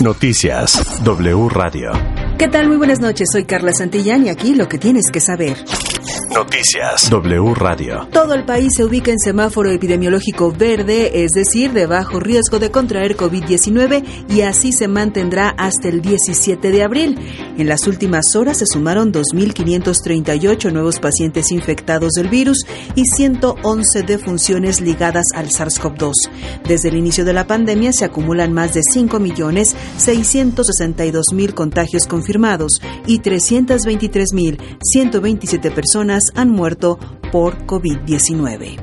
Noticias W Radio. ¿Qué tal? Muy buenas noches. Soy Carla Santillán y aquí lo que tienes que saber. Noticias W Radio. Todo el país se ubica en semáforo epidemiológico verde, es decir, de bajo riesgo de contraer COVID-19 y así se mantendrá hasta el 17 de abril. En las últimas horas se sumaron 2.538 nuevos pacientes infectados del virus y 111 defunciones ligadas al SARS-CoV-2. Desde el inicio de la pandemia se acumulan más de 5.662.000 contagios confirmados y 323.127 personas han muerto por COVID-19.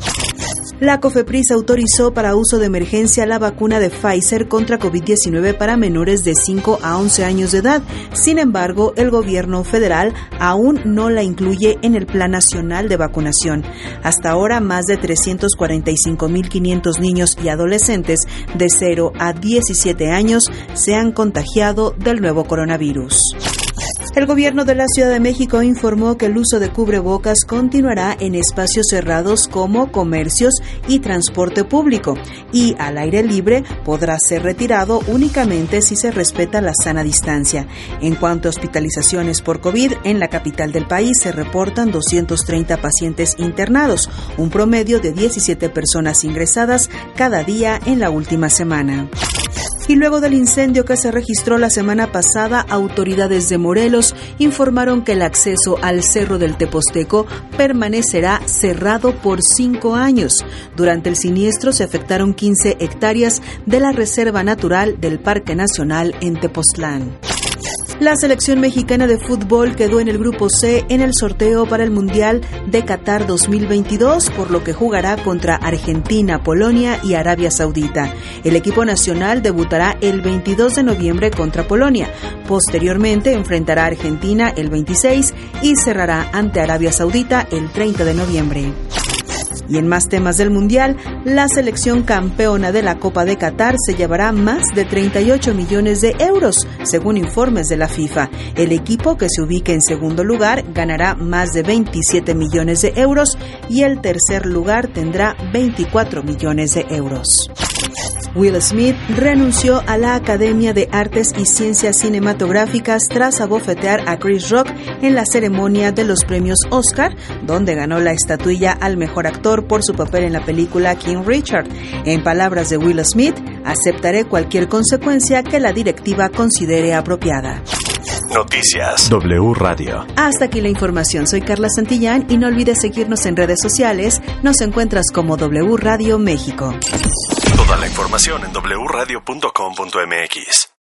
La COFEPRIS autorizó para uso de emergencia la vacuna de Pfizer contra COVID-19 para menores de 5 a 11 años de edad. Sin embargo, el gobierno federal aún no la incluye en el Plan Nacional de Vacunación. Hasta ahora, más de 345.500 niños y adolescentes de 0 a 17 años se han contagiado del nuevo coronavirus. El gobierno de la Ciudad de México informó que el uso de cubrebocas continuará en espacios cerrados como comercios y transporte público y al aire libre podrá ser retirado únicamente si se respeta la sana distancia. En cuanto a hospitalizaciones por COVID, en la capital del país se reportan 230 pacientes internados, un promedio de 17 personas ingresadas cada día en la última semana. Y luego del incendio que se registró la semana pasada, autoridades de Morelos informaron que el acceso al Cerro del Teposteco permanecerá cerrado por cinco años. Durante el siniestro se afectaron 15 hectáreas de la Reserva Natural del Parque Nacional en Tepoztlán. La selección mexicana de fútbol quedó en el grupo C en el sorteo para el Mundial de Qatar 2022, por lo que jugará contra Argentina, Polonia y Arabia Saudita. El equipo nacional debutará el 22 de noviembre contra Polonia. Posteriormente enfrentará a Argentina el 26 y cerrará ante Arabia Saudita el 30 de noviembre. Y en más temas del Mundial, la selección campeona de la Copa de Qatar se llevará más de 38 millones de euros, según informes de la FIFA. El equipo que se ubique en segundo lugar ganará más de 27 millones de euros y el tercer lugar tendrá 24 millones de euros. Will Smith renunció a la Academia de Artes y Ciencias Cinematográficas tras abofetear a Chris Rock en la ceremonia de los premios Oscar, donde ganó la estatuilla al mejor actor por su papel en la película King Richard. En palabras de Will Smith, aceptaré cualquier consecuencia que la directiva considere apropiada. Noticias W Radio. Hasta aquí la información. Soy Carla Santillán y no olvides seguirnos en redes sociales. Nos encuentras como W Radio México. Toda la información en wradio.com.mx.